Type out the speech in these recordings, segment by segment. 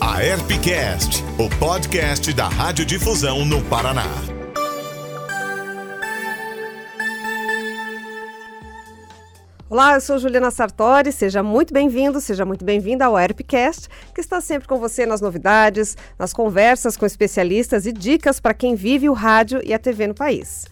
A Herpcast, o podcast da Radiodifusão no Paraná. Olá, eu sou Juliana Sartori, seja muito bem-vindo, seja muito bem-vinda ao Herpcast, que está sempre com você nas novidades, nas conversas com especialistas e dicas para quem vive o rádio e a TV no país.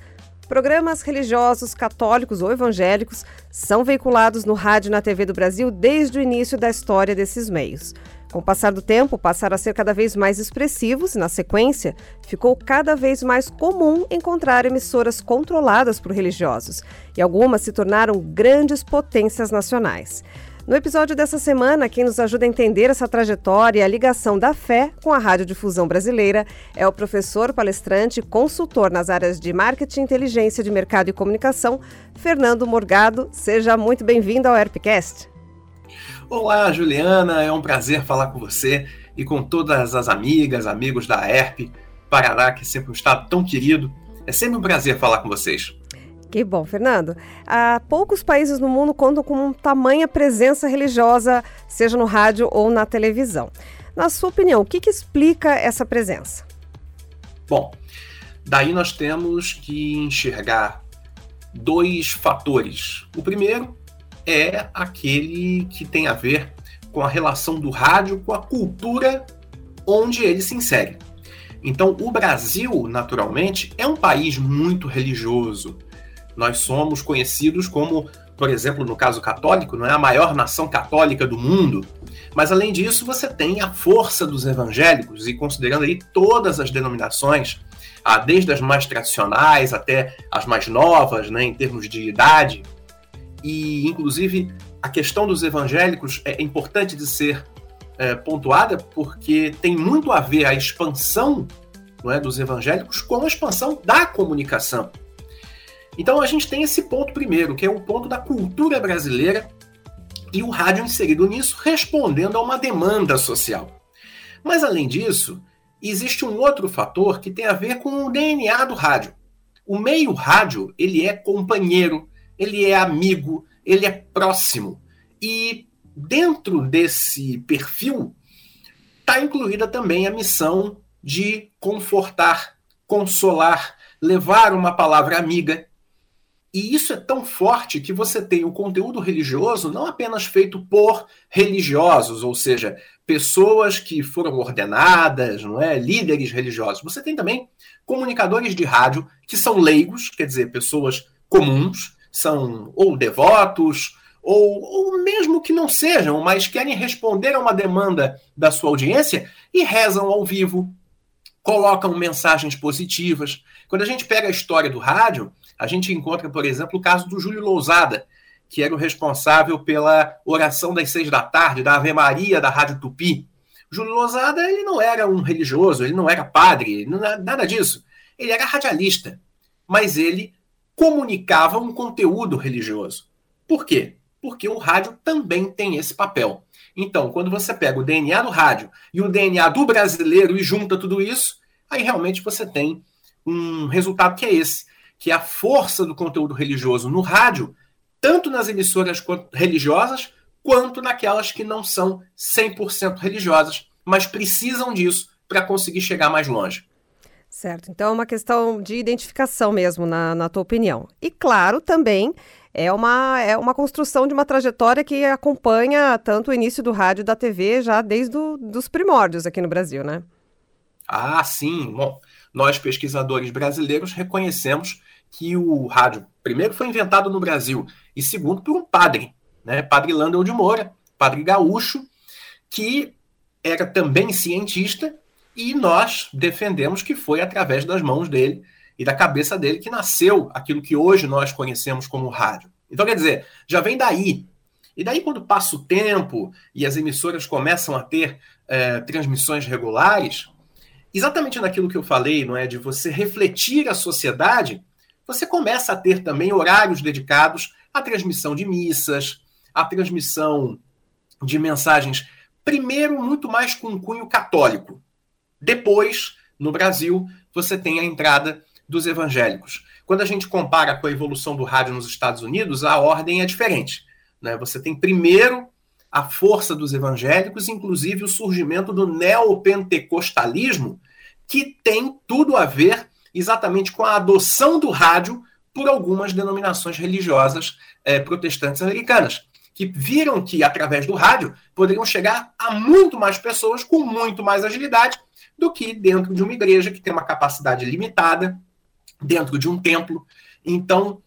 Programas religiosos, católicos ou evangélicos são veiculados no rádio e na TV do Brasil desde o início da história desses meios. Com o passar do tempo, passaram a ser cada vez mais expressivos e, na sequência, ficou cada vez mais comum encontrar emissoras controladas por religiosos, e algumas se tornaram grandes potências nacionais. No episódio dessa semana, quem nos ajuda a entender essa trajetória e a ligação da fé com a radiodifusão brasileira é o professor, palestrante e consultor nas áreas de marketing, inteligência de mercado e comunicação, Fernando Morgado. Seja muito bem-vindo ao Herpcast. Olá, Juliana, é um prazer falar com você e com todas as amigas, amigos da ERP Parará, que é sempre um estado tão querido. É sempre um prazer falar com vocês. Que bom, Fernando. Há poucos países no mundo contam com tamanha presença religiosa, seja no rádio ou na televisão. Na sua opinião, o que, que explica essa presença? Bom, daí nós temos que enxergar dois fatores. O primeiro é aquele que tem a ver com a relação do rádio com a cultura onde ele se insere. Então, o Brasil, naturalmente, é um país muito religioso. Nós somos conhecidos como, por exemplo, no caso católico, não é a maior nação católica do mundo. Mas além disso, você tem a força dos evangélicos e considerando aí todas as denominações, desde as mais tradicionais até as mais novas, né, em termos de idade, e inclusive a questão dos evangélicos é importante de ser é, pontuada porque tem muito a ver a expansão não é, dos evangélicos com a expansão da comunicação. Então a gente tem esse ponto primeiro, que é o ponto da cultura brasileira e o rádio inserido nisso, respondendo a uma demanda social. Mas além disso, existe um outro fator que tem a ver com o DNA do rádio. O meio rádio, ele é companheiro, ele é amigo, ele é próximo. E dentro desse perfil está incluída também a missão de confortar, consolar, levar uma palavra amiga. E isso é tão forte que você tem o conteúdo religioso não apenas feito por religiosos, ou seja, pessoas que foram ordenadas, não é, líderes religiosos. Você tem também comunicadores de rádio que são leigos, quer dizer, pessoas comuns, são ou devotos, ou, ou mesmo que não sejam, mas querem responder a uma demanda da sua audiência e rezam ao vivo, colocam mensagens positivas. Quando a gente pega a história do rádio, a gente encontra, por exemplo, o caso do Júlio Lousada, que era o responsável pela oração das seis da tarde, da Ave Maria da Rádio Tupi. Júlio Lousada ele não era um religioso, ele não era padre, nada disso. Ele era radialista, mas ele comunicava um conteúdo religioso. Por quê? Porque o rádio também tem esse papel. Então, quando você pega o DNA do rádio e o DNA do brasileiro e junta tudo isso, aí realmente você tem um resultado que é esse, que é a força do conteúdo religioso no rádio, tanto nas emissoras religiosas, quanto naquelas que não são 100% religiosas, mas precisam disso para conseguir chegar mais longe. Certo. Então é uma questão de identificação mesmo, na, na tua opinião. E claro, também é uma, é uma construção de uma trajetória que acompanha tanto o início do rádio e da TV já desde os primórdios aqui no Brasil, né? Ah, sim. Bom, nós pesquisadores brasileiros reconhecemos que o rádio, primeiro, foi inventado no Brasil e segundo, por um padre, né? Padre Landel de Moura, padre gaúcho, que era também cientista e nós defendemos que foi através das mãos dele e da cabeça dele que nasceu aquilo que hoje nós conhecemos como rádio. Então, quer dizer, já vem daí. E daí, quando passa o tempo e as emissoras começam a ter é, transmissões regulares, exatamente naquilo que eu falei, não é, de você refletir a sociedade, você começa a ter também horários dedicados à transmissão de missas, à transmissão de mensagens, primeiro muito mais com cunho católico, depois, no Brasil, você tem a entrada dos evangélicos. Quando a gente compara com a evolução do rádio nos Estados Unidos, a ordem é diferente. Né? Você tem primeiro a força dos evangélicos, inclusive o surgimento do neopentecostalismo, que tem tudo a ver exatamente com a adoção do rádio por algumas denominações religiosas eh, protestantes americanas, que viram que, através do rádio, poderiam chegar a muito mais pessoas com muito mais agilidade do que dentro de uma igreja que tem uma capacidade limitada, dentro de um templo. Então,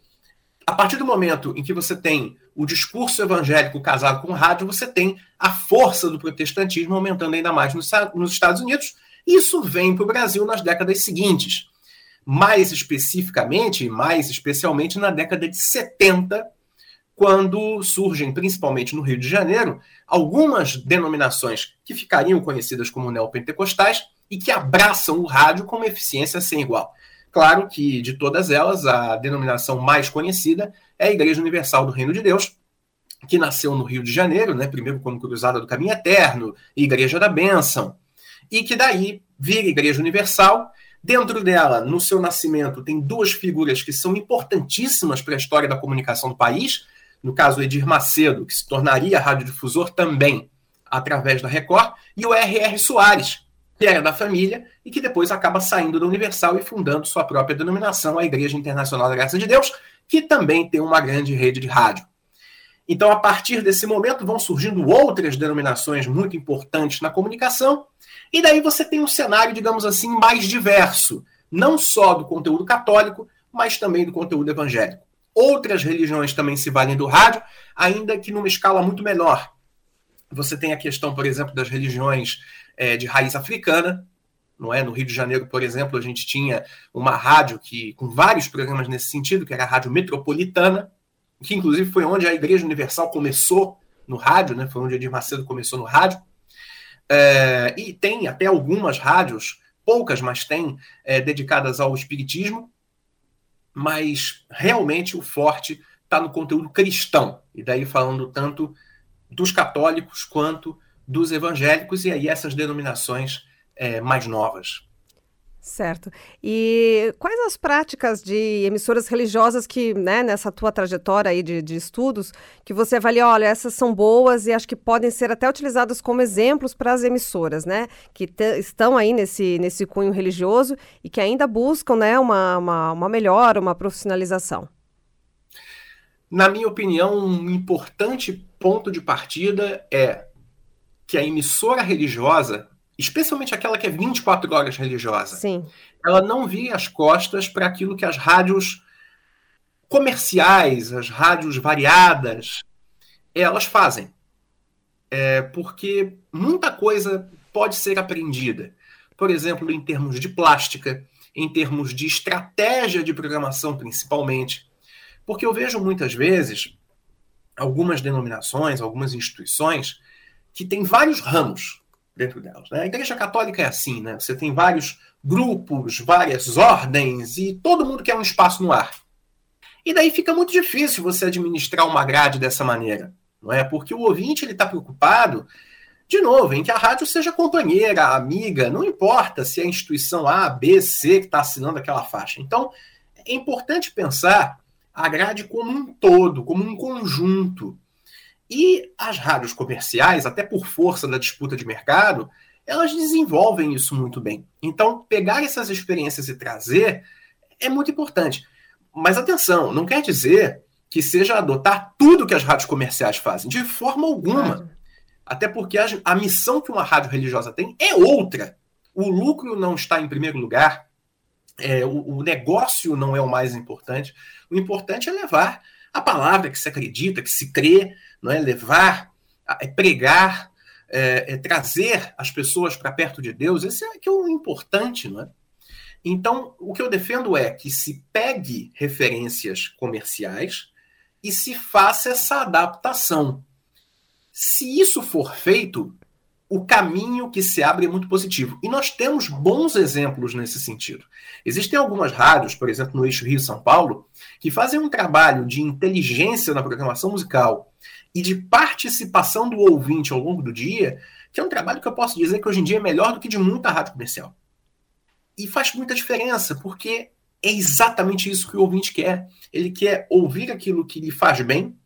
a partir do momento em que você tem o discurso evangélico casado com o rádio, você tem a força do protestantismo aumentando ainda mais nos Estados Unidos. Isso vem para o Brasil nas décadas seguintes. Mais especificamente, mais especialmente na década de 70, quando surgem, principalmente no Rio de Janeiro, algumas denominações que ficariam conhecidas como neopentecostais e que abraçam o rádio com uma eficiência sem igual. Claro que, de todas elas, a denominação mais conhecida é a Igreja Universal do Reino de Deus, que nasceu no Rio de Janeiro, né, primeiro como Cruzada do Caminho Eterno, Igreja da Bênção, e que daí vira Igreja Universal. Dentro dela, no seu nascimento, tem duas figuras que são importantíssimas para a história da comunicação do país. No caso, Edir Macedo, que se tornaria radiodifusor também através da Record, e o R.R. Soares, que era da família e que depois acaba saindo da Universal e fundando sua própria denominação, a Igreja Internacional da Graça de Deus, que também tem uma grande rede de rádio. Então, a partir desse momento, vão surgindo outras denominações muito importantes na comunicação, e daí você tem um cenário, digamos assim, mais diverso, não só do conteúdo católico, mas também do conteúdo evangélico. Outras religiões também se valem do rádio, ainda que numa escala muito menor. Você tem a questão, por exemplo, das religiões é, de raiz africana. Não é? No Rio de Janeiro, por exemplo, a gente tinha uma rádio que com vários programas nesse sentido, que era a Rádio Metropolitana, que inclusive foi onde a Igreja Universal começou no rádio, né? foi onde Edir Macedo começou no rádio. É, e tem até algumas rádios, poucas, mas tem, é, dedicadas ao espiritismo, mas realmente o forte está no conteúdo cristão, e daí falando tanto dos católicos quanto dos evangélicos e aí essas denominações é, mais novas. Certo. E quais as práticas de emissoras religiosas que, né, nessa tua trajetória aí de, de estudos, que você avalia, olha, essas são boas e acho que podem ser até utilizadas como exemplos para as emissoras, né, que te, estão aí nesse, nesse cunho religioso e que ainda buscam, né, uma, uma, uma melhora, uma profissionalização? Na minha opinião, um importante ponto de partida é que a emissora religiosa, especialmente aquela que é 24 horas religiosa, Sim. ela não vira as costas para aquilo que as rádios comerciais, as rádios variadas, elas fazem. É, porque muita coisa pode ser aprendida. Por exemplo, em termos de plástica, em termos de estratégia de programação, principalmente. Porque eu vejo muitas vezes algumas denominações, algumas instituições que tem vários ramos dentro delas. Né? A Igreja Católica é assim, né? Você tem vários grupos, várias ordens e todo mundo quer um espaço no ar. E daí fica muito difícil você administrar uma grade dessa maneira, não é? Porque o ouvinte ele está preocupado, de novo, em que a rádio seja companheira, amiga, não importa se é a instituição A, B, C que está assinando aquela faixa. Então, é importante pensar a grade como um todo, como um conjunto. E as rádios comerciais, até por força da disputa de mercado, elas desenvolvem isso muito bem. Então, pegar essas experiências e trazer é muito importante. Mas atenção, não quer dizer que seja adotar tudo que as rádios comerciais fazem, de forma alguma. Até porque a, a missão que uma rádio religiosa tem é outra. O lucro não está em primeiro lugar, é, o, o negócio não é o mais importante. O importante é levar a palavra que se acredita, que se crê, não é levar, é pregar, é, é trazer as pessoas para perto de Deus. Esse é que é o importante, não é? Então, o que eu defendo é que se pegue referências comerciais e se faça essa adaptação. Se isso for feito, o caminho que se abre é muito positivo. E nós temos bons exemplos nesse sentido. Existem algumas rádios, por exemplo, no eixo Rio-São Paulo, que fazem um trabalho de inteligência na programação musical e de participação do ouvinte ao longo do dia, que é um trabalho que eu posso dizer que hoje em dia é melhor do que de muita rádio comercial. E faz muita diferença, porque é exatamente isso que o ouvinte quer. Ele quer ouvir aquilo que lhe faz bem,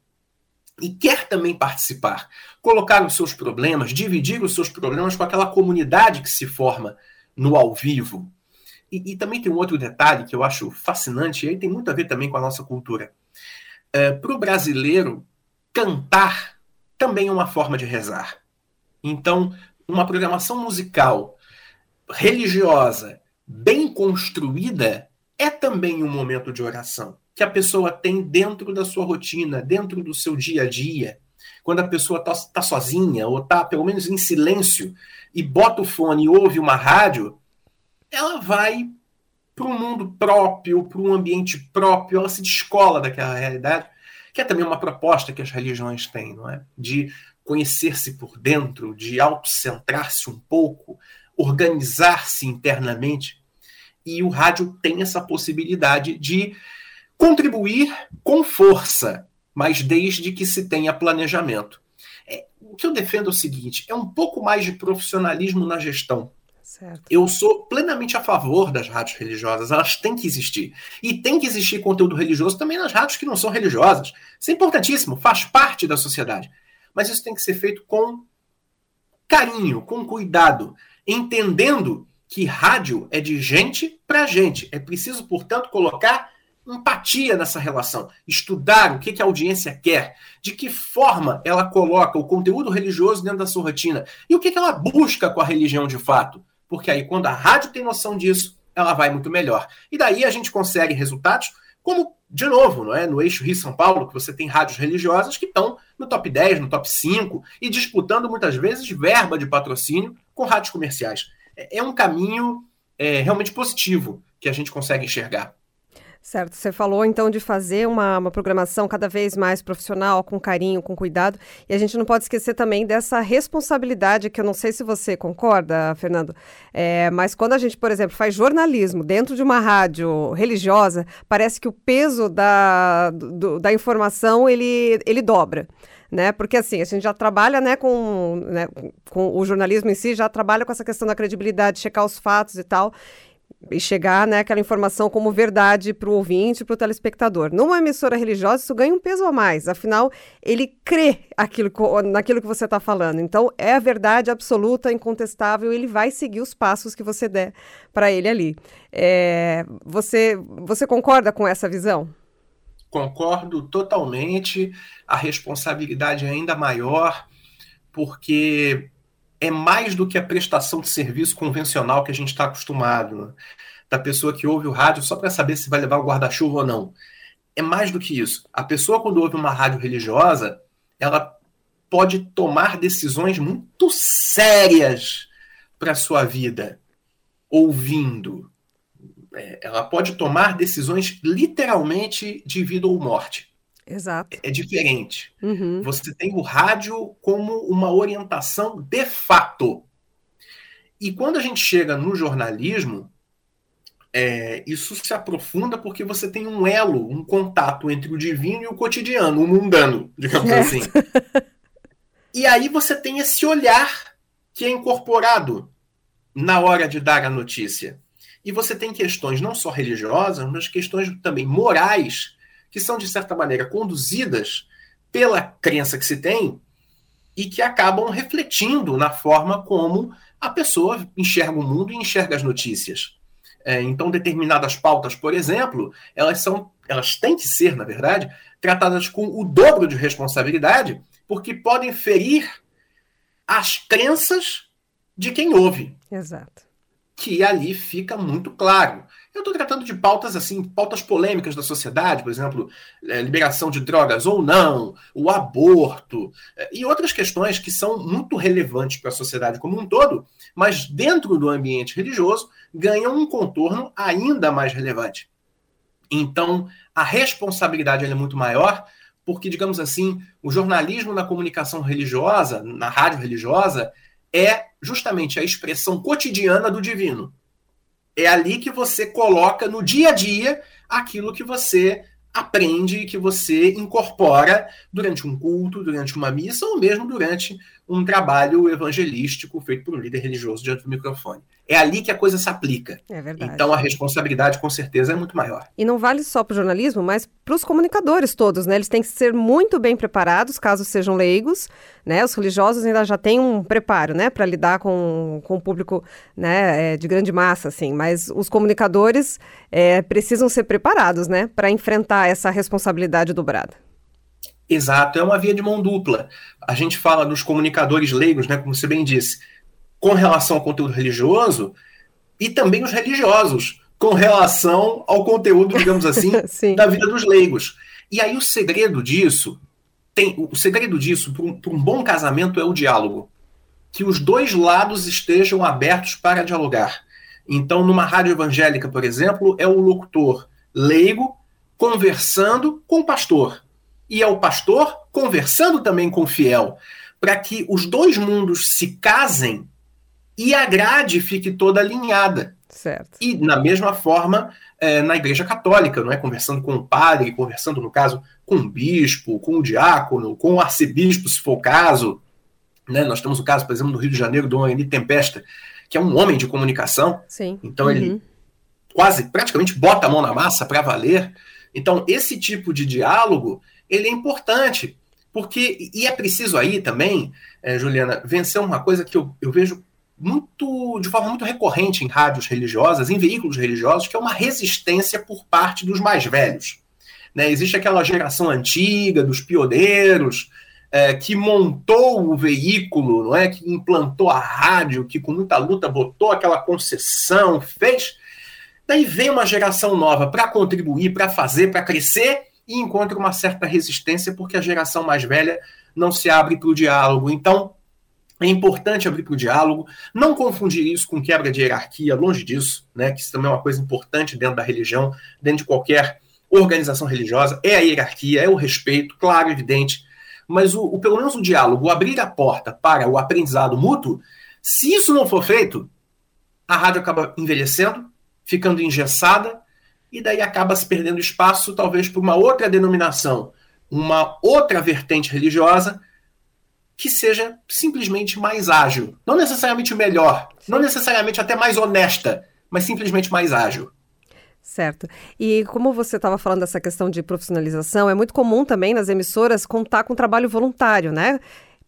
e quer também participar, colocar os seus problemas, dividir os seus problemas com aquela comunidade que se forma no ao vivo. E, e também tem um outro detalhe que eu acho fascinante, e aí tem muito a ver também com a nossa cultura. É, Para o brasileiro, cantar também é uma forma de rezar. Então, uma programação musical religiosa, bem construída, é também um momento de oração que a pessoa tem dentro da sua rotina, dentro do seu dia a dia. Quando a pessoa está tá sozinha ou está pelo menos em silêncio e bota o fone e ouve uma rádio, ela vai para um mundo próprio, para um ambiente próprio, ela se descola daquela realidade, que é também uma proposta que as religiões têm, não é? De conhecer-se por dentro, de autocentrar-se um pouco, organizar-se internamente. E o rádio tem essa possibilidade de contribuir com força, mas desde que se tenha planejamento. É, o que eu defendo é o seguinte: é um pouco mais de profissionalismo na gestão. Certo. Eu sou plenamente a favor das rádios religiosas, elas têm que existir. E tem que existir conteúdo religioso também nas rádios que não são religiosas. Isso é importantíssimo, faz parte da sociedade. Mas isso tem que ser feito com carinho, com cuidado, entendendo que rádio é de gente para gente. É preciso, portanto, colocar empatia nessa relação, estudar o que, que a audiência quer, de que forma ela coloca o conteúdo religioso dentro da sua rotina e o que, que ela busca com a religião de fato. Porque aí, quando a rádio tem noção disso, ela vai muito melhor. E daí a gente consegue resultados como, de novo, não é? no eixo Rio-São Paulo, que você tem rádios religiosas que estão no top 10, no top 5 e disputando muitas vezes verba de patrocínio com rádios comerciais. É, é um caminho é, realmente positivo que a gente consegue enxergar. Certo, você falou então de fazer uma, uma, programação cada vez mais profissional, com carinho, com cuidado, e a gente não pode esquecer também dessa responsabilidade, que eu não sei se você concorda, Fernando, é, mas quando a gente, por exemplo, faz jornalismo dentro de uma rádio religiosa, parece que o peso da, do, da informação ele, ele dobra. Né? Porque assim, a gente já trabalha né, com, né, com o jornalismo em si, já trabalha com essa questão da credibilidade, checar os fatos e tal e chegar né, aquela informação como verdade para o ouvinte, para o telespectador. Numa emissora religiosa, isso ganha um peso a mais. Afinal, ele crê aquilo, naquilo que você está falando. Então, é a verdade absoluta, incontestável. Ele vai seguir os passos que você der para ele ali. É, você, você concorda com essa visão? Concordo totalmente. A responsabilidade é ainda maior, porque é mais do que a prestação de serviço convencional que a gente está acostumado, né? da pessoa que ouve o rádio só para saber se vai levar o guarda-chuva ou não. É mais do que isso. A pessoa, quando ouve uma rádio religiosa, ela pode tomar decisões muito sérias para a sua vida, ouvindo. É, ela pode tomar decisões literalmente de vida ou morte. Exato. É diferente. Uhum. Você tem o rádio como uma orientação de fato. E quando a gente chega no jornalismo, é, isso se aprofunda porque você tem um elo, um contato entre o divino e o cotidiano, o mundano, digamos certo. assim. E aí você tem esse olhar que é incorporado na hora de dar a notícia. E você tem questões não só religiosas, mas questões também morais que são, de certa maneira, conduzidas pela crença que se tem e que acabam refletindo na forma como a pessoa enxerga o mundo e enxerga as notícias. É, então, determinadas pautas, por exemplo, elas são, elas têm que ser, na verdade, tratadas com o dobro de responsabilidade, porque podem ferir as crenças de quem ouve. Exato. Que ali fica muito claro. Eu estou tratando de pautas assim, pautas polêmicas da sociedade, por exemplo, é, liberação de drogas ou não, o aborto é, e outras questões que são muito relevantes para a sociedade como um todo, mas dentro do ambiente religioso ganham um contorno ainda mais relevante. Então, a responsabilidade é muito maior, porque, digamos assim, o jornalismo na comunicação religiosa, na rádio religiosa, é justamente a expressão cotidiana do divino. É ali que você coloca no dia a dia aquilo que você aprende, que você incorpora durante um culto, durante uma missa ou mesmo durante um trabalho evangelístico feito por um líder religioso diante do microfone. É ali que a coisa se aplica. É verdade. Então a responsabilidade, com certeza, é muito maior. E não vale só para o jornalismo, mas para os comunicadores todos, né? Eles têm que ser muito bem preparados, caso sejam leigos, né? Os religiosos ainda já têm um preparo, né? Para lidar com, com o público né? É, de grande massa, assim. Mas os comunicadores é, precisam ser preparados, né? Para enfrentar essa responsabilidade dobrada. Exato, é uma via de mão dupla. A gente fala dos comunicadores leigos, né, como você bem disse, com relação ao conteúdo religioso, e também os religiosos, com relação ao conteúdo, digamos assim, da vida dos leigos. E aí o segredo disso, tem, o segredo disso para um, um bom casamento é o diálogo. Que os dois lados estejam abertos para dialogar. Então, numa rádio evangélica, por exemplo, é o locutor leigo conversando com o pastor e é o pastor conversando também com o fiel, para que os dois mundos se casem e a grade fique toda alinhada. Certo. E na mesma forma, é, na Igreja Católica, não é? Conversando com o padre, conversando, no caso, com o bispo, com o diácono, com o arcebispo, se for o caso. Né? Nós temos o caso, por exemplo, no Rio de Janeiro, do Henri Tempesta, que é um homem de comunicação. Sim. Então uhum. ele quase, praticamente, bota a mão na massa para valer. Então, esse tipo de diálogo ele é importante. Porque, e é preciso aí também, é, Juliana, vencer uma coisa que eu, eu vejo muito de forma muito recorrente em rádios religiosas, em veículos religiosos, que é uma resistência por parte dos mais velhos. Né? Existe aquela geração antiga dos pioneiros é, que montou o veículo, não é? Que implantou a rádio, que com muita luta botou aquela concessão, fez. Daí vem uma geração nova para contribuir, para fazer, para crescer e encontra uma certa resistência porque a geração mais velha não se abre para o diálogo. Então, é importante abrir para o diálogo, não confundir isso com quebra de hierarquia, longe disso, né? Que isso também é uma coisa importante dentro da religião, dentro de qualquer organização religiosa, é a hierarquia, é o respeito, claro, evidente, mas o, o pelo menos o diálogo, o abrir a porta para o aprendizado mútuo, se isso não for feito, a rádio acaba envelhecendo, ficando engessada e daí acaba se perdendo espaço, talvez, por uma outra denominação, uma outra vertente religiosa que seja simplesmente mais ágil. Não necessariamente melhor, não necessariamente até mais honesta, mas simplesmente mais ágil. Certo. E como você estava falando dessa questão de profissionalização, é muito comum também nas emissoras contar com trabalho voluntário, né?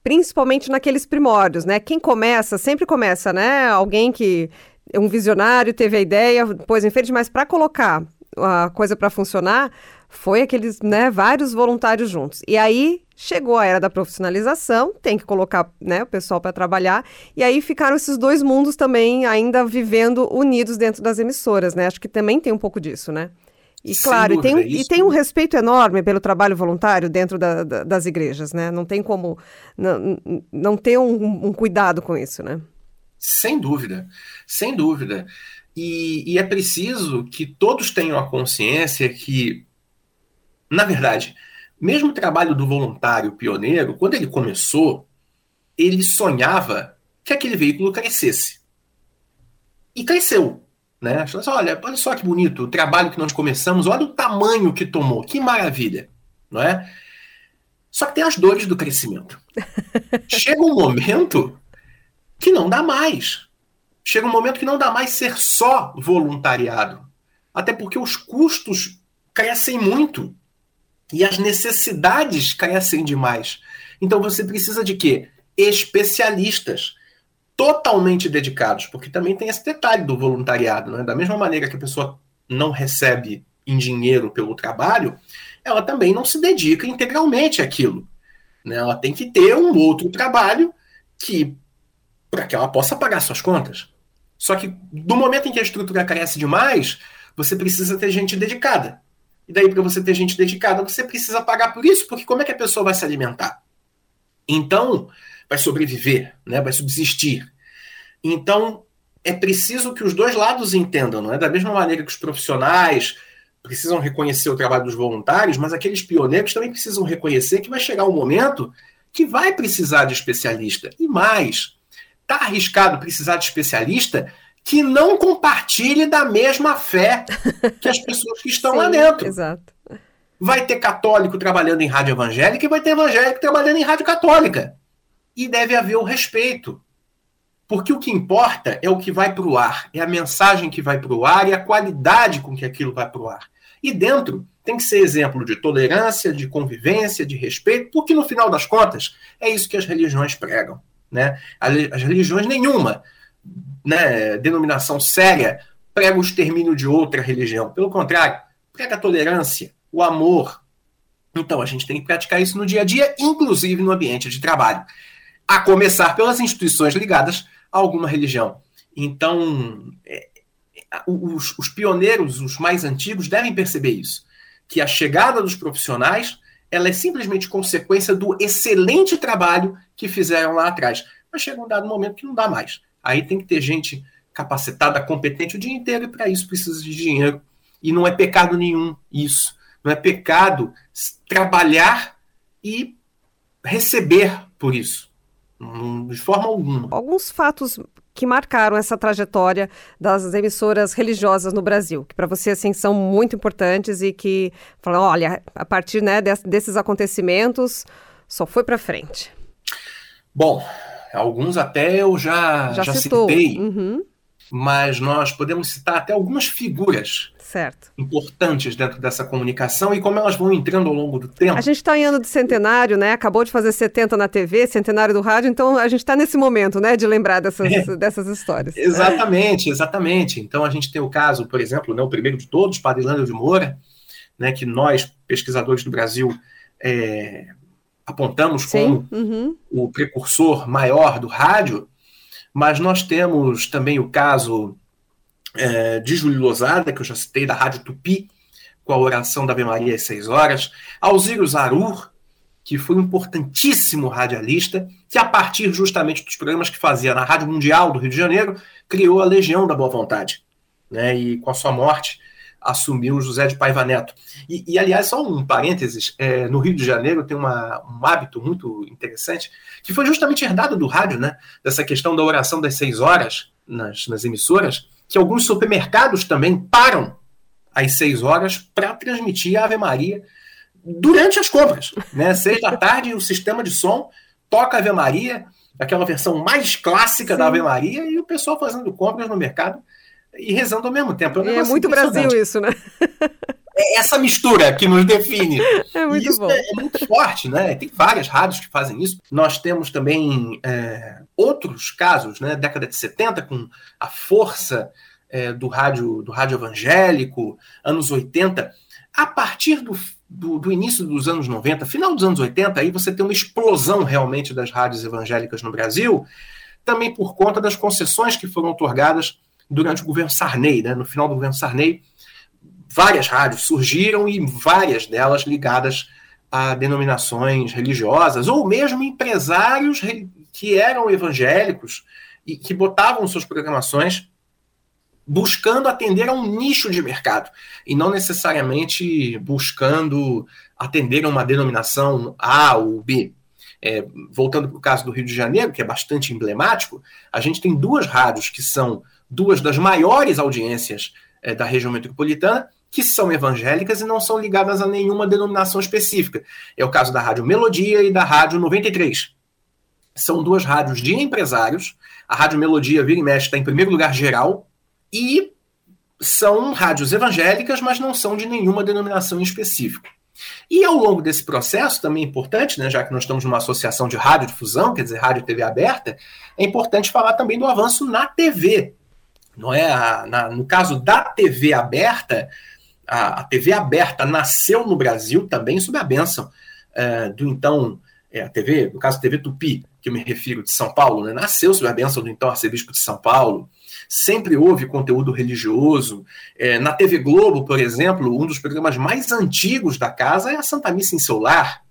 Principalmente naqueles primórdios, né? Quem começa, sempre começa, né? Alguém que um visionário teve a ideia, pôs em frente, mas para colocar a coisa para funcionar foi aqueles, né, vários voluntários juntos. E aí chegou a era da profissionalização, tem que colocar, né, o pessoal para trabalhar, e aí ficaram esses dois mundos também ainda vivendo unidos dentro das emissoras, né? Acho que também tem um pouco disso, né? E claro, dúvida, e, tem, e tem um respeito enorme pelo trabalho voluntário dentro da, da, das igrejas, né? Não tem como não, não ter um, um cuidado com isso, né? Sem dúvida, sem dúvida. E, e é preciso que todos tenham a consciência que, na verdade, mesmo o trabalho do voluntário pioneiro, quando ele começou, ele sonhava que aquele veículo crescesse. E cresceu. Né? Assim, olha, olha só que bonito o trabalho que nós começamos, olha o tamanho que tomou, que maravilha. Não é? Só que tem as dores do crescimento. Chega um momento que não dá mais chega um momento que não dá mais ser só voluntariado. Até porque os custos crescem muito e as necessidades crescem demais. Então você precisa de quê? Especialistas totalmente dedicados, porque também tem esse detalhe do voluntariado, né? Da mesma maneira que a pessoa não recebe em dinheiro pelo trabalho, ela também não se dedica integralmente àquilo. Né? Ela tem que ter um outro trabalho que para que ela possa pagar suas contas. Só que do momento em que a estrutura cresce demais, você precisa ter gente dedicada. E daí, para você ter gente dedicada, você precisa pagar por isso, porque como é que a pessoa vai se alimentar? Então, vai sobreviver, né? vai subsistir. Então, é preciso que os dois lados entendam, não é? Da mesma maneira que os profissionais precisam reconhecer o trabalho dos voluntários, mas aqueles pioneiros também precisam reconhecer que vai chegar um momento que vai precisar de especialista. E mais, Tá arriscado precisar de especialista que não compartilhe da mesma fé que as pessoas que estão Sim, lá dentro. Exato. Vai ter católico trabalhando em rádio evangélica e vai ter evangélico trabalhando em rádio católica. e deve haver o respeito. Porque o que importa é o que vai para o ar, é a mensagem que vai para o ar e a qualidade com que aquilo vai para o ar. E dentro tem que ser exemplo de tolerância, de convivência, de respeito, porque no final das contas é isso que as religiões pregam. Né? As religiões nenhuma, né, denominação séria, prega o extermínio de outra religião. Pelo contrário, prega a tolerância, o amor. Então a gente tem que praticar isso no dia a dia, inclusive no ambiente de trabalho. A começar pelas instituições ligadas a alguma religião. Então, é, os, os pioneiros, os mais antigos, devem perceber isso. Que a chegada dos profissionais ela é simplesmente consequência do excelente trabalho que fizeram lá atrás. Mas chega um dado momento que não dá mais. Aí tem que ter gente capacitada, competente o dia inteiro, e para isso precisa de dinheiro. E não é pecado nenhum isso. Não é pecado trabalhar e receber por isso. De forma alguma. Alguns fatos que marcaram essa trajetória das emissoras religiosas no Brasil, que para você assim são muito importantes e que falam, olha, a partir né, desses acontecimentos só foi para frente. Bom, alguns até eu já já, já citei. Uhum mas nós podemos citar até algumas figuras certo. importantes dentro dessa comunicação e como elas vão entrando ao longo do tempo. A gente está em ano de centenário, né? Acabou de fazer 70 na TV, centenário do rádio, então a gente está nesse momento, né, de lembrar dessas, é. dessas histórias. Exatamente, exatamente. Então a gente tem o caso, por exemplo, né, o primeiro de todos, Padre Lando de Moura, né, que nós, pesquisadores do Brasil, é, apontamos como uhum. o precursor maior do rádio, mas nós temos também o caso é, de Júlio Lozada, que eu já citei, da Rádio Tupi, com a oração da Ave Maria às seis horas. Alziro Zarur, que foi um importantíssimo radialista, que a partir justamente dos programas que fazia na Rádio Mundial do Rio de Janeiro, criou a Legião da Boa Vontade. Né? E com a sua morte, assumiu José de Paiva Neto. E, e aliás, só um parênteses, é, no Rio de Janeiro tem uma, um hábito muito interessante, que foi justamente herdado do rádio, né? Dessa questão da oração das seis horas nas, nas emissoras, que alguns supermercados também param às seis horas para transmitir a Ave Maria durante as compras. Né? Seis da tarde, o sistema de som toca a Ave Maria, aquela versão mais clássica Sim. da Ave Maria, e o pessoal fazendo compras no mercado e rezando ao mesmo tempo. É, um é muito Brasil isso, né? É essa mistura que nos define. É muito isso bom. É, é, muito forte, né? Tem várias rádios que fazem isso. Nós temos também é, outros casos, né? Década de 70, com a força é, do rádio do rádio evangélico, anos 80. A partir do, do, do, início dos anos 90, final dos anos 80, aí você tem uma explosão realmente das rádios evangélicas no Brasil, também por conta das concessões que foram otorgadas durante o governo Sarney, né? No final do governo Sarney, várias rádios surgiram e várias delas ligadas a denominações religiosas ou mesmo empresários que eram evangélicos e que botavam suas programações buscando atender a um nicho de mercado e não necessariamente buscando atender a uma denominação A ou B. É, voltando para o caso do Rio de Janeiro, que é bastante emblemático, a gente tem duas rádios que são duas das maiores audiências é, da região metropolitana, que são evangélicas e não são ligadas a nenhuma denominação específica. É o caso da Rádio Melodia e da Rádio 93. São duas rádios de empresários. A Rádio Melodia, vira e mexe, está em primeiro lugar geral. E são rádios evangélicas, mas não são de nenhuma denominação específica. E ao longo desse processo, também é importante, né, já que nós estamos numa associação de radiodifusão, quer dizer, rádio e TV aberta, é importante falar também do avanço na TV não é? A, na, no caso da TV aberta, a, a, TV aberta nasceu no Brasil também sob a bênção é, do então, é, a TV, no caso TV Tupi, que eu me refiro de São Paulo, né? nasceu sob a bênção do então arcebispo de São Paulo. Sempre houve conteúdo religioso. É, na TV Globo, por exemplo, um dos programas mais antigos da casa é a Santa Missa em Seu Lar,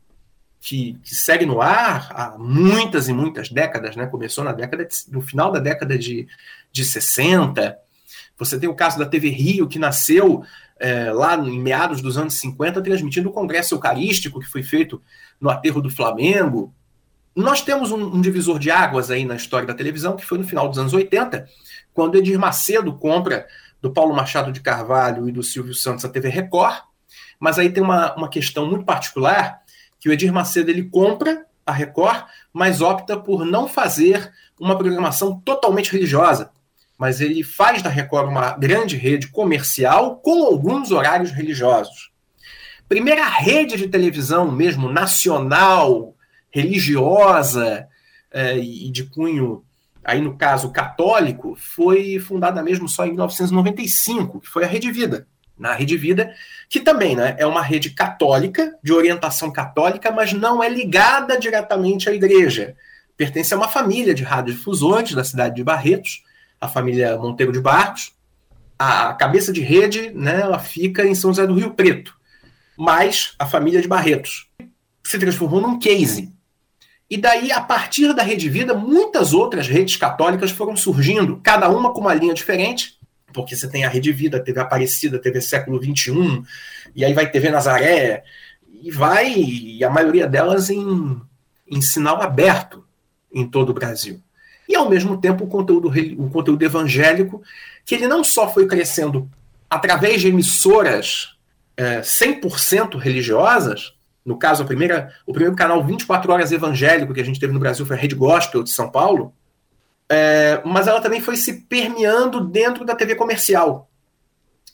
que, que, segue no ar há muitas e muitas décadas, né? Começou na década de, no final da década de, de 60. Você tem o caso da TV Rio, que nasceu é, lá em meados dos anos 50, transmitindo o Congresso Eucarístico, que foi feito no aterro do Flamengo. Nós temos um, um divisor de águas aí na história da televisão, que foi no final dos anos 80, quando Edir Macedo compra do Paulo Machado de Carvalho e do Silvio Santos a TV Record. Mas aí tem uma, uma questão muito particular, que o Edir Macedo ele compra a Record, mas opta por não fazer uma programação totalmente religiosa. Mas ele faz da Record uma grande rede comercial com alguns horários religiosos. Primeira rede de televisão mesmo nacional, religiosa é, e de cunho, aí no caso católico, foi fundada mesmo só em 1995, que foi a Rede Vida. Na Rede Vida, que também né, é uma rede católica, de orientação católica, mas não é ligada diretamente à igreja. Pertence a uma família de radiodifusores da cidade de Barretos, a família Monteiro de Barros. A cabeça de rede né, ela fica em São José do Rio Preto, mas a família de Barretos se transformou num case. E daí, a partir da Rede Vida, muitas outras redes católicas foram surgindo, cada uma com uma linha diferente, porque você tem a Rede Vida, TV Aparecida, TV Século XXI, e aí vai TV Nazaré, e vai, e a maioria delas em, em sinal aberto em todo o Brasil. E ao mesmo tempo o conteúdo, o conteúdo evangélico, que ele não só foi crescendo através de emissoras é, 100% religiosas, no caso, a primeira, o primeiro canal 24 horas evangélico que a gente teve no Brasil foi a Rede Gospel de São Paulo, é, mas ela também foi se permeando dentro da TV comercial.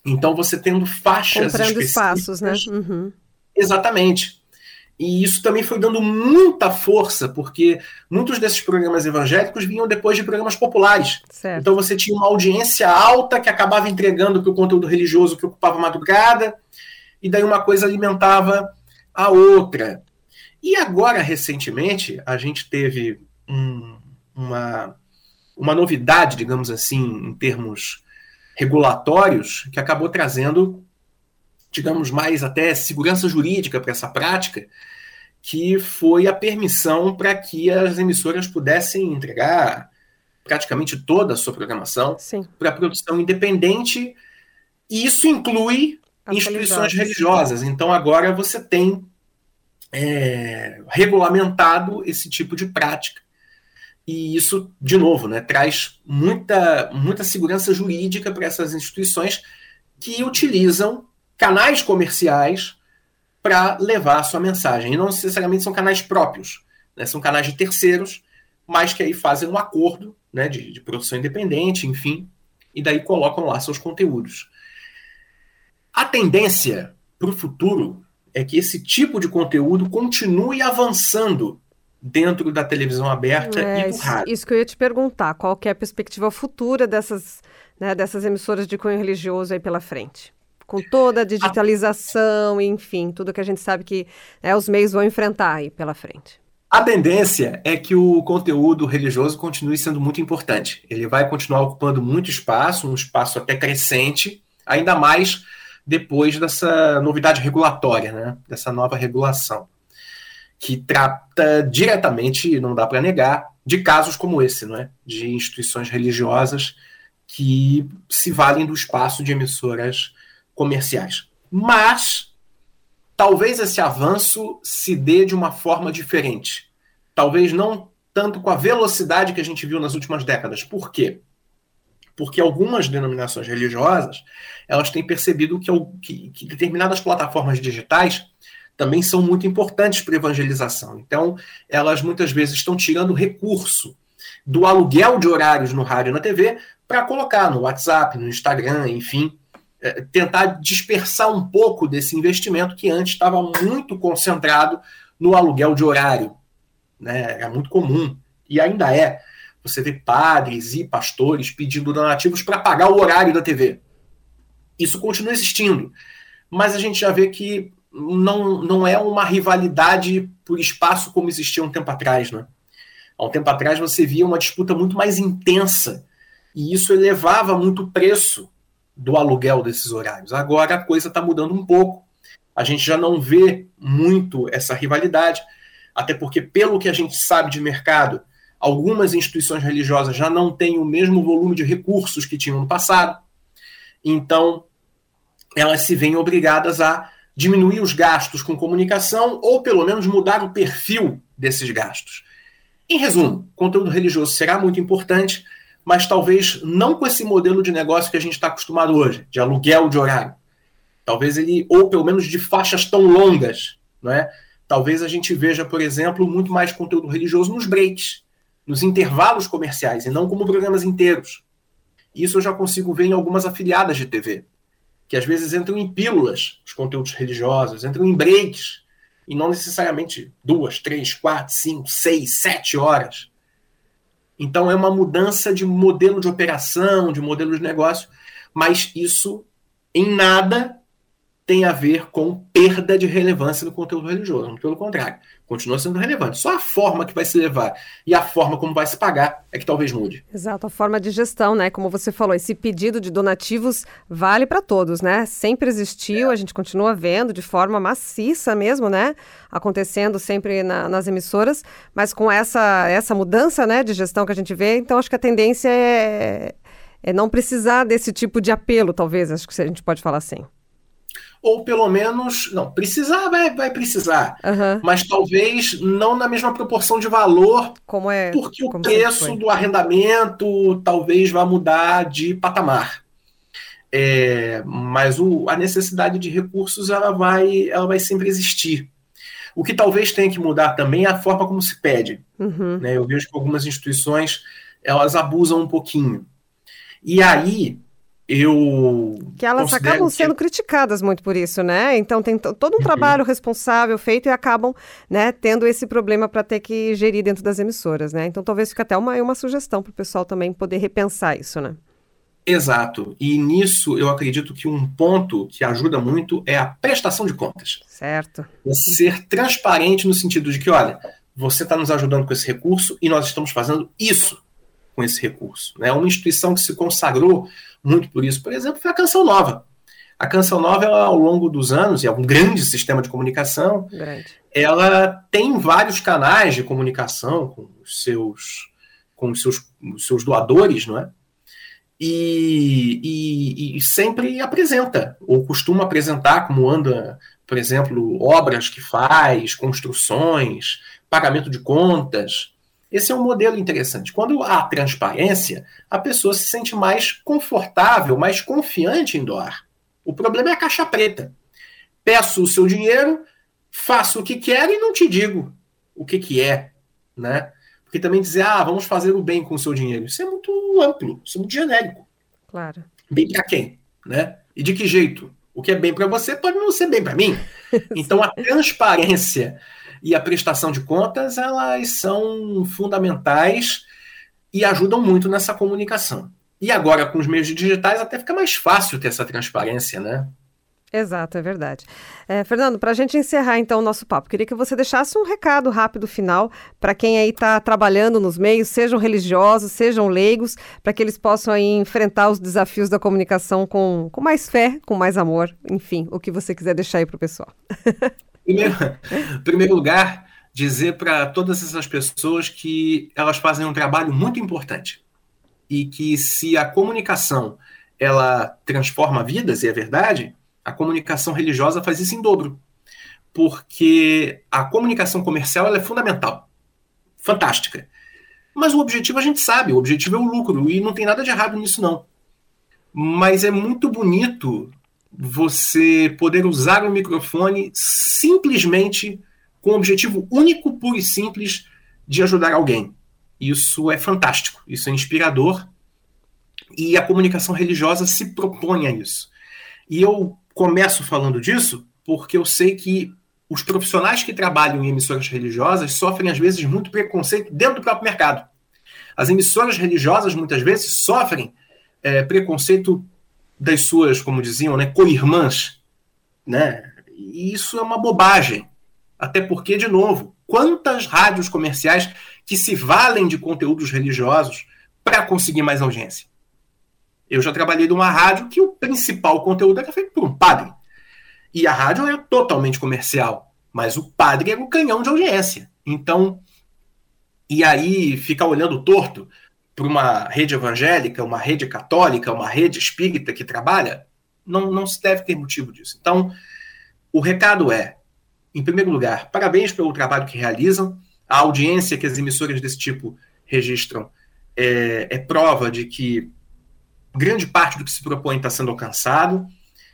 Então você tendo faixas Comprando espaços, né? Uhum. Exatamente. E isso também foi dando muita força, porque muitos desses programas evangélicos vinham depois de programas populares. Certo. Então você tinha uma audiência alta que acabava entregando para o conteúdo religioso que ocupava a madrugada, e daí uma coisa alimentava a outra. E agora, recentemente, a gente teve um, uma uma novidade, digamos assim, em termos regulatórios, que acabou trazendo, digamos, mais até segurança jurídica para essa prática, que foi a permissão para que as emissoras pudessem entregar praticamente toda a sua programação para produção independente, e isso inclui instituições religiosas. Então agora você tem é, regulamentado esse tipo de prática. E isso, de novo, né, traz muita, muita segurança jurídica para essas instituições que utilizam canais comerciais para levar a sua mensagem. E não necessariamente são canais próprios, né, são canais de terceiros, mas que aí fazem um acordo né, de, de produção independente, enfim, e daí colocam lá seus conteúdos. A tendência para o futuro é que esse tipo de conteúdo continue avançando dentro da televisão aberta é, e do rádio. Isso que eu ia te perguntar, qual que é a perspectiva futura dessas, né, dessas emissoras de cunho religioso aí pela frente? Com toda a digitalização, a... enfim, tudo que a gente sabe que né, os meios vão enfrentar aí pela frente. A tendência é que o conteúdo religioso continue sendo muito importante. Ele vai continuar ocupando muito espaço, um espaço até crescente, ainda mais depois dessa novidade regulatória, né? dessa nova regulação que trata diretamente, não dá para negar, de casos como esse, não é? De instituições religiosas que se valem do espaço de emissoras comerciais. Mas talvez esse avanço se dê de uma forma diferente. Talvez não tanto com a velocidade que a gente viu nas últimas décadas. Por quê? Porque algumas denominações religiosas elas têm percebido que, que, que determinadas plataformas digitais também são muito importantes para evangelização. Então, elas muitas vezes estão tirando recurso do aluguel de horários no rádio e na TV para colocar no WhatsApp, no Instagram, enfim, é, tentar dispersar um pouco desse investimento que antes estava muito concentrado no aluguel de horário. Né? Era muito comum, e ainda é. Você vê padres e pastores pedindo donativos para pagar o horário da TV. Isso continua existindo. Mas a gente já vê que não, não é uma rivalidade por espaço como existia um tempo atrás, né? Há um tempo atrás você via uma disputa muito mais intensa e isso elevava muito o preço do aluguel desses horários. Agora a coisa está mudando um pouco. A gente já não vê muito essa rivalidade, até porque, pelo que a gente sabe de mercado, algumas instituições religiosas já não têm o mesmo volume de recursos que tinham no passado. Então, elas se veem obrigadas a diminuir os gastos com comunicação ou pelo menos mudar o perfil desses gastos. Em resumo, conteúdo religioso será muito importante, mas talvez não com esse modelo de negócio que a gente está acostumado hoje, de aluguel de horário. Talvez ele, ou pelo menos de faixas tão longas, não é? talvez a gente veja, por exemplo, muito mais conteúdo religioso nos breaks, nos intervalos comerciais, e não como programas inteiros. Isso eu já consigo ver em algumas afiliadas de TV, que às vezes entram em pílulas, os conteúdos religiosos, entram em breaks, e não necessariamente duas, três, quatro, cinco, seis, sete horas. Então é uma mudança de modelo de operação, de modelo de negócio, mas isso em nada tem a ver com perda de relevância do conteúdo religioso. Pelo contrário, continua sendo relevante. Só a forma que vai se levar e a forma como vai se pagar é que talvez mude. Exato, a forma de gestão, né? Como você falou, esse pedido de donativos vale para todos, né? Sempre existiu, é. a gente continua vendo de forma maciça mesmo, né? Acontecendo sempre na, nas emissoras, mas com essa, essa mudança né, de gestão que a gente vê, então acho que a tendência é, é não precisar desse tipo de apelo, talvez, acho que a gente pode falar assim ou pelo menos, não, precisar vai, vai precisar, uhum. mas talvez não na mesma proporção de valor, como é, porque o preço do arrendamento talvez vá mudar de patamar. É, mas o, a necessidade de recursos ela vai, ela vai sempre existir. O que talvez tenha que mudar também é a forma como se pede. Uhum. Né? Eu vejo que algumas instituições elas abusam um pouquinho. E aí eu. Que elas acabam sendo criticadas muito por isso, né? Então tem todo um uhum. trabalho responsável feito e acabam né, tendo esse problema para ter que gerir dentro das emissoras, né? Então talvez fique até uma, uma sugestão para o pessoal também poder repensar isso, né? Exato. E nisso eu acredito que um ponto que ajuda muito é a prestação de contas. Certo. É ser transparente no sentido de que, olha, você está nos ajudando com esse recurso e nós estamos fazendo isso com esse recurso. É né? uma instituição que se consagrou muito por isso. Por exemplo, foi a Canção Nova. A Canção Nova, ela, ao longo dos anos, e é um grande sistema de comunicação, grande. ela tem vários canais de comunicação com os seus, com os seus, os seus doadores, não é? E, e, e, sempre apresenta, ou costuma apresentar como anda, por exemplo, obras que faz, construções, pagamento de contas. Esse é um modelo interessante. Quando há transparência, a pessoa se sente mais confortável, mais confiante em doar. O problema é a caixa preta. Peço o seu dinheiro, faço o que quero e não te digo o que, que é, né? Porque também dizer, ah, vamos fazer o bem com o seu dinheiro, isso é muito amplo, isso é muito genérico. Claro. Bem para quem, né? E de que jeito? O que é bem para você pode não ser bem para mim. Então a transparência e a prestação de contas, elas são fundamentais e ajudam muito nessa comunicação. E agora, com os meios digitais, até fica mais fácil ter essa transparência, né? Exato, é verdade. É, Fernando, para a gente encerrar então o nosso papo, queria que você deixasse um recado rápido final para quem aí está trabalhando nos meios, sejam religiosos, sejam leigos, para que eles possam aí enfrentar os desafios da comunicação com, com mais fé, com mais amor, enfim, o que você quiser deixar aí para o pessoal. Primeiro, primeiro lugar, dizer para todas essas pessoas que elas fazem um trabalho muito importante e que se a comunicação ela transforma vidas, e é verdade, a comunicação religiosa faz isso em dobro. Porque a comunicação comercial ela é fundamental, fantástica. Mas o objetivo a gente sabe, o objetivo é o lucro, e não tem nada de errado nisso, não. Mas é muito bonito você poder usar o microfone simplesmente com o objetivo único, puro e simples de ajudar alguém. Isso é fantástico, isso é inspirador e a comunicação religiosa se propõe a isso. E eu começo falando disso porque eu sei que os profissionais que trabalham em emissoras religiosas sofrem, às vezes, muito preconceito dentro do próprio mercado. As emissoras religiosas, muitas vezes, sofrem é, preconceito das suas, como diziam, né, co-irmãs, né? E isso é uma bobagem. Até porque, de novo, quantas rádios comerciais que se valem de conteúdos religiosos para conseguir mais audiência? Eu já trabalhei numa rádio que o principal conteúdo era feito por um padre. E a rádio era totalmente comercial, mas o padre era o canhão de audiência. Então, e aí ficar olhando torto para uma rede evangélica, uma rede católica, uma rede espírita que trabalha, não, não se deve ter motivo disso. Então, o recado é, em primeiro lugar, parabéns pelo trabalho que realizam. A audiência que as emissoras desse tipo registram é, é prova de que grande parte do que se propõe está sendo alcançado.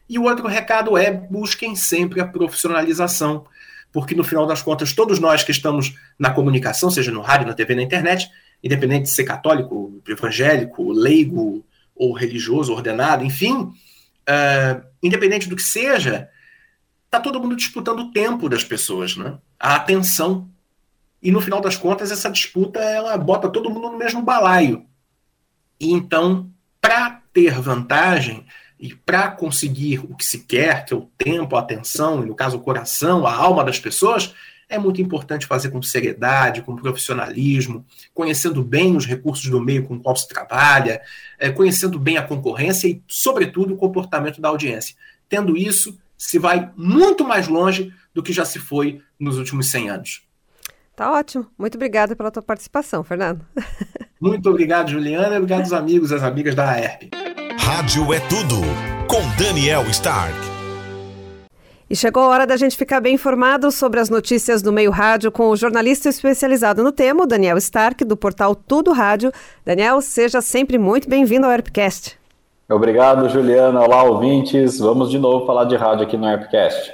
E o outro recado é busquem sempre a profissionalização, porque no final das contas, todos nós que estamos na comunicação, seja no rádio, na TV, na internet, independente de ser católico, evangélico, leigo ou religioso, ordenado, enfim, uh, independente do que seja, está todo mundo disputando o tempo das pessoas, né? a atenção. E no final das contas, essa disputa ela bota todo mundo no mesmo balaio. E então, para ter vantagem e para conseguir o que se quer, que é o tempo, a atenção, e no caso o coração, a alma das pessoas, é muito importante fazer com seriedade, com profissionalismo, conhecendo bem os recursos do meio com o qual se trabalha, é, conhecendo bem a concorrência e, sobretudo, o comportamento da audiência. Tendo isso, se vai muito mais longe do que já se foi nos últimos 100 anos. Tá ótimo. Muito obrigada pela tua participação, Fernando. Muito obrigado, Juliana, e obrigado aos amigos e às amigas da AERP. Rádio é tudo, com Daniel Stark. E chegou a hora da gente ficar bem informado sobre as notícias do meio rádio com o jornalista especializado no tema, Daniel Stark, do portal Tudo Rádio. Daniel, seja sempre muito bem-vindo ao Airpcast. Obrigado, Juliana. Olá, ouvintes. Vamos de novo falar de rádio aqui no Airpcast.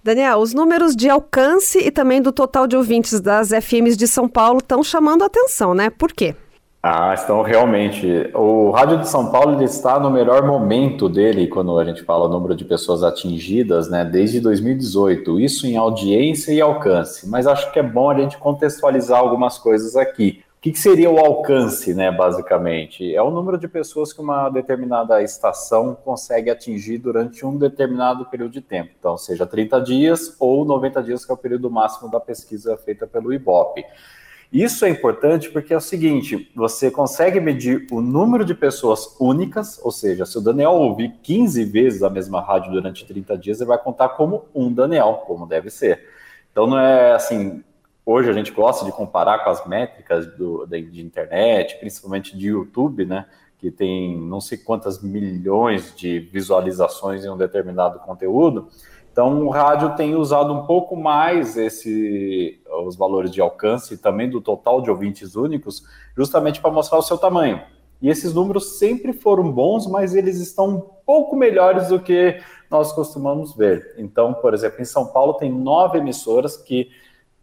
Daniel, os números de alcance e também do total de ouvintes das FMs de São Paulo estão chamando a atenção, né? Por quê? Ah, estão realmente. O Rádio de São Paulo ele está no melhor momento dele quando a gente fala o número de pessoas atingidas, né? Desde 2018. Isso em audiência e alcance. Mas acho que é bom a gente contextualizar algumas coisas aqui. O que, que seria o alcance, né? Basicamente, é o número de pessoas que uma determinada estação consegue atingir durante um determinado período de tempo. Então, seja 30 dias ou 90 dias, que é o período máximo da pesquisa feita pelo IBOP. Isso é importante porque é o seguinte: você consegue medir o número de pessoas únicas, ou seja, se o Daniel ouvir 15 vezes a mesma rádio durante 30 dias, ele vai contar como um Daniel, como deve ser. Então não é assim. Hoje a gente gosta de comparar com as métricas do, de internet, principalmente de YouTube, né? Que tem não sei quantas milhões de visualizações em um determinado conteúdo. Então, o rádio tem usado um pouco mais esse, os valores de alcance também do total de ouvintes únicos, justamente para mostrar o seu tamanho. E esses números sempre foram bons, mas eles estão um pouco melhores do que nós costumamos ver. Então, por exemplo, em São Paulo tem nove emissoras que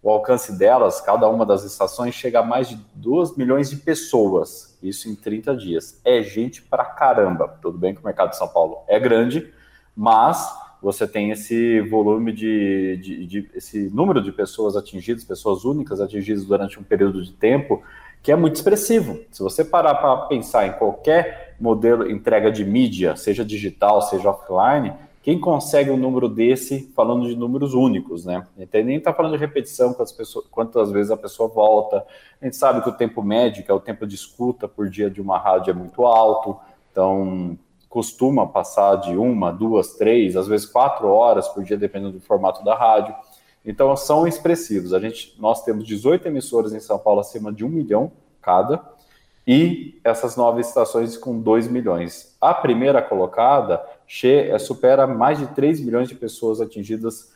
o alcance delas, cada uma das estações, chega a mais de 2 milhões de pessoas. Isso em 30 dias. É gente pra caramba. Tudo bem que o mercado de São Paulo é grande, mas você tem esse volume de, de, de, esse número de pessoas atingidas, pessoas únicas atingidas durante um período de tempo que é muito expressivo. Se você parar para pensar em qualquer modelo entrega de mídia, seja digital, seja offline, quem consegue um número desse falando de números únicos, né? A gente nem está falando de repetição, quantas, pessoas, quantas vezes a pessoa volta. A gente sabe que o tempo médio, que é o tempo de escuta por dia de uma rádio, é muito alto. Então, costuma passar de uma, duas, três, às vezes quatro horas por dia, dependendo do formato da rádio. Então, são expressivos. A gente, nós temos 18 emissoras em São Paulo acima de um milhão cada, e essas nove estações com 2 milhões. A primeira colocada che, supera mais de 3 milhões de pessoas atingidas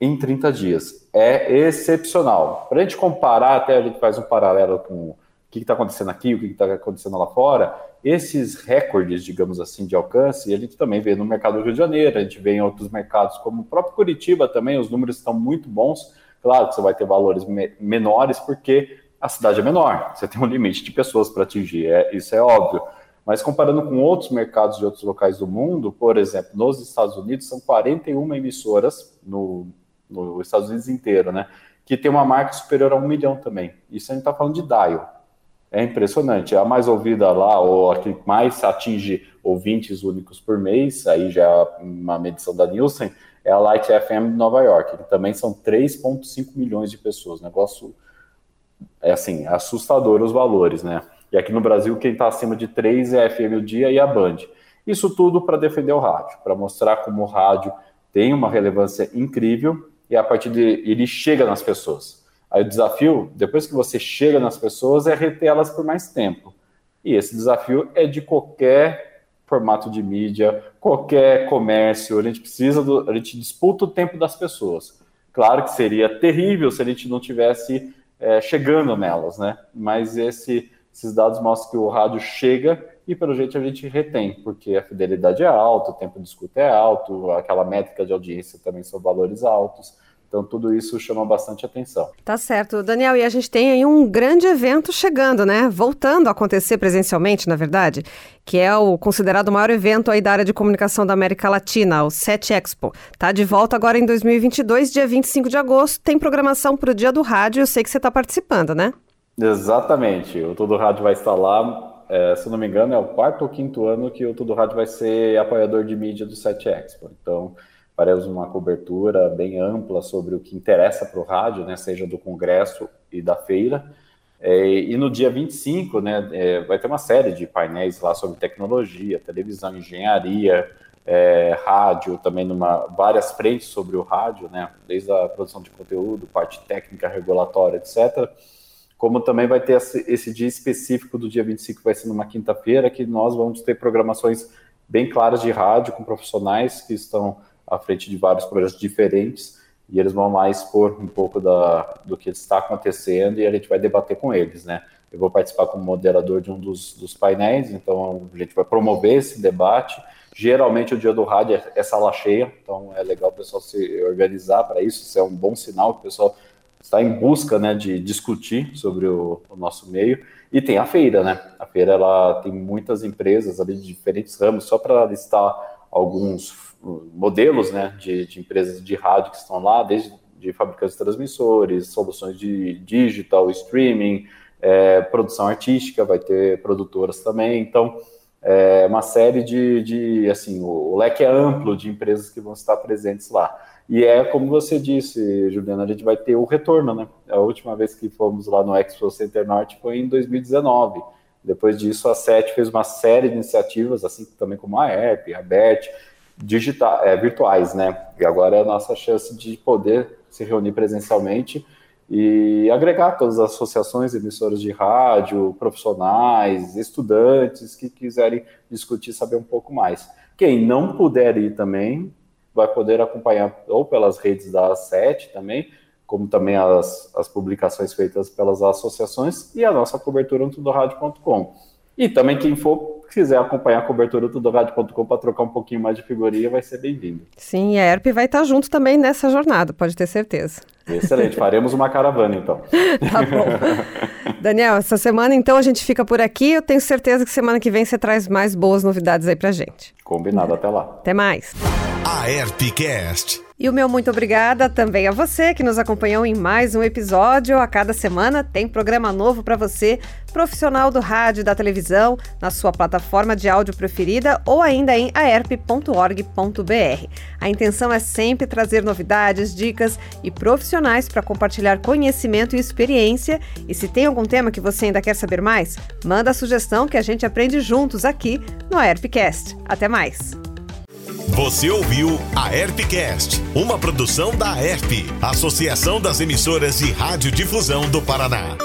em 30 dias. É excepcional. Para a gente comparar, até a gente faz um paralelo com que está acontecendo aqui, o que está acontecendo lá fora, esses recordes, digamos assim, de alcance, a gente também vê no mercado do Rio de Janeiro, a gente vê em outros mercados, como o próprio Curitiba também, os números estão muito bons. Claro que você vai ter valores me menores, porque a cidade é menor, você tem um limite de pessoas para atingir, é, isso é óbvio. Mas comparando com outros mercados de outros locais do mundo, por exemplo, nos Estados Unidos, são 41 emissoras no, nos Estados Unidos inteiro, né? Que tem uma marca superior a um milhão também. Isso a gente está falando de dial é impressionante. A mais ouvida lá, ou a que mais atinge ouvintes únicos por mês, aí já é uma medição da Nielsen, é a Light FM de Nova York, que também são 3,5 milhões de pessoas. Negócio, é assim, assustador os valores, né? E aqui no Brasil, quem está acima de 3 é a FM o Dia e a Band. Isso tudo para defender o rádio, para mostrar como o rádio tem uma relevância incrível e a partir de ele chega nas pessoas. Aí o desafio, depois que você chega nas pessoas, é retê-las por mais tempo. E esse desafio é de qualquer formato de mídia, qualquer comércio. A gente precisa, do, a gente disputa o tempo das pessoas. Claro que seria terrível se a gente não tivesse é, chegando nelas, né? Mas esse, esses dados mostram que o rádio chega e pelo jeito a gente retém, porque a fidelidade é alta, o tempo de escuta é alto, aquela métrica de audiência também são valores altos. Então, tudo isso chama bastante atenção. Tá certo. Daniel, e a gente tem aí um grande evento chegando, né? Voltando a acontecer presencialmente, na verdade, que é o considerado maior evento aí da área de comunicação da América Latina, o SET Expo. Tá de volta agora em 2022, dia 25 de agosto. Tem programação para o Dia do Rádio. Eu sei que você está participando, né? Exatamente. O Tudo Rádio vai estar lá. É, se não me engano, é o quarto ou quinto ano que o Tudo Rádio vai ser apoiador de mídia do SET Expo. Então, faremos uma cobertura bem ampla sobre o que interessa para o rádio, né, seja do congresso e da feira. É, e no dia 25, né, é, vai ter uma série de painéis lá sobre tecnologia, televisão, engenharia, é, rádio, também numa várias frentes sobre o rádio, né, desde a produção de conteúdo, parte técnica, regulatória, etc. Como também vai ter esse, esse dia específico do dia 25, que vai ser numa quinta-feira, que nós vamos ter programações bem claras de rádio com profissionais que estão à frente de vários projetos diferentes e eles vão lá expor um pouco da, do que está acontecendo e a gente vai debater com eles, né? Eu vou participar como moderador de um dos, dos painéis, então a gente vai promover esse debate. Geralmente o dia do rádio é, é sala cheia, então é legal o pessoal se organizar para isso, isso é um bom sinal que o pessoal está em busca né, de discutir sobre o, o, nosso meio. E tem a feira, né? A feira ela tem muitas empresas ali de diferentes ramos, só para listar alguns modelos né, de, de, empresas de rádio que estão lá, desde de fabricantes de transmissores, soluções de digital, streaming, é, produção artística, vai ter produtoras também. Então, é uma série de, de, assim, o, o leque é amplo de empresas que vão estar presentes lá. E é como você disse, Juliana, a gente vai ter o retorno, né? A última vez que fomos lá no Expo Center Norte foi em 2019. Depois disso, a SET fez uma série de iniciativas, assim também como a ERP, a BET, digital, é, virtuais, né? E agora é a nossa chance de poder se reunir presencialmente e agregar todas as associações, emissoras de rádio, profissionais, estudantes que quiserem discutir, saber um pouco mais. Quem não puder ir também vai poder acompanhar ou pelas redes da SET também, como também as, as publicações feitas pelas associações e a nossa cobertura no tudorádio.com. E também quem for quiser acompanhar a cobertura do Rádio.com para trocar um pouquinho mais de figurinha, vai ser bem-vindo. Sim, a ERP vai estar junto também nessa jornada, pode ter certeza. Excelente, faremos uma caravana então. tá bom. Daniel, essa semana então a gente fica por aqui. Eu tenho certeza que semana que vem você traz mais boas novidades aí pra gente. Combinado, até lá. Até mais. A ERPcast e o meu muito obrigada também a você que nos acompanhou em mais um episódio. A cada semana tem programa novo para você, profissional do rádio e da televisão, na sua plataforma de áudio preferida ou ainda em aerp.org.br. A intenção é sempre trazer novidades, dicas e profissionais para compartilhar conhecimento e experiência. E se tem algum tema que você ainda quer saber mais, manda a sugestão que a gente aprende juntos aqui no AerpCast. Até mais! Você ouviu a Herpcast, uma produção da Herp, Associação das Emissoras de Radiodifusão do Paraná.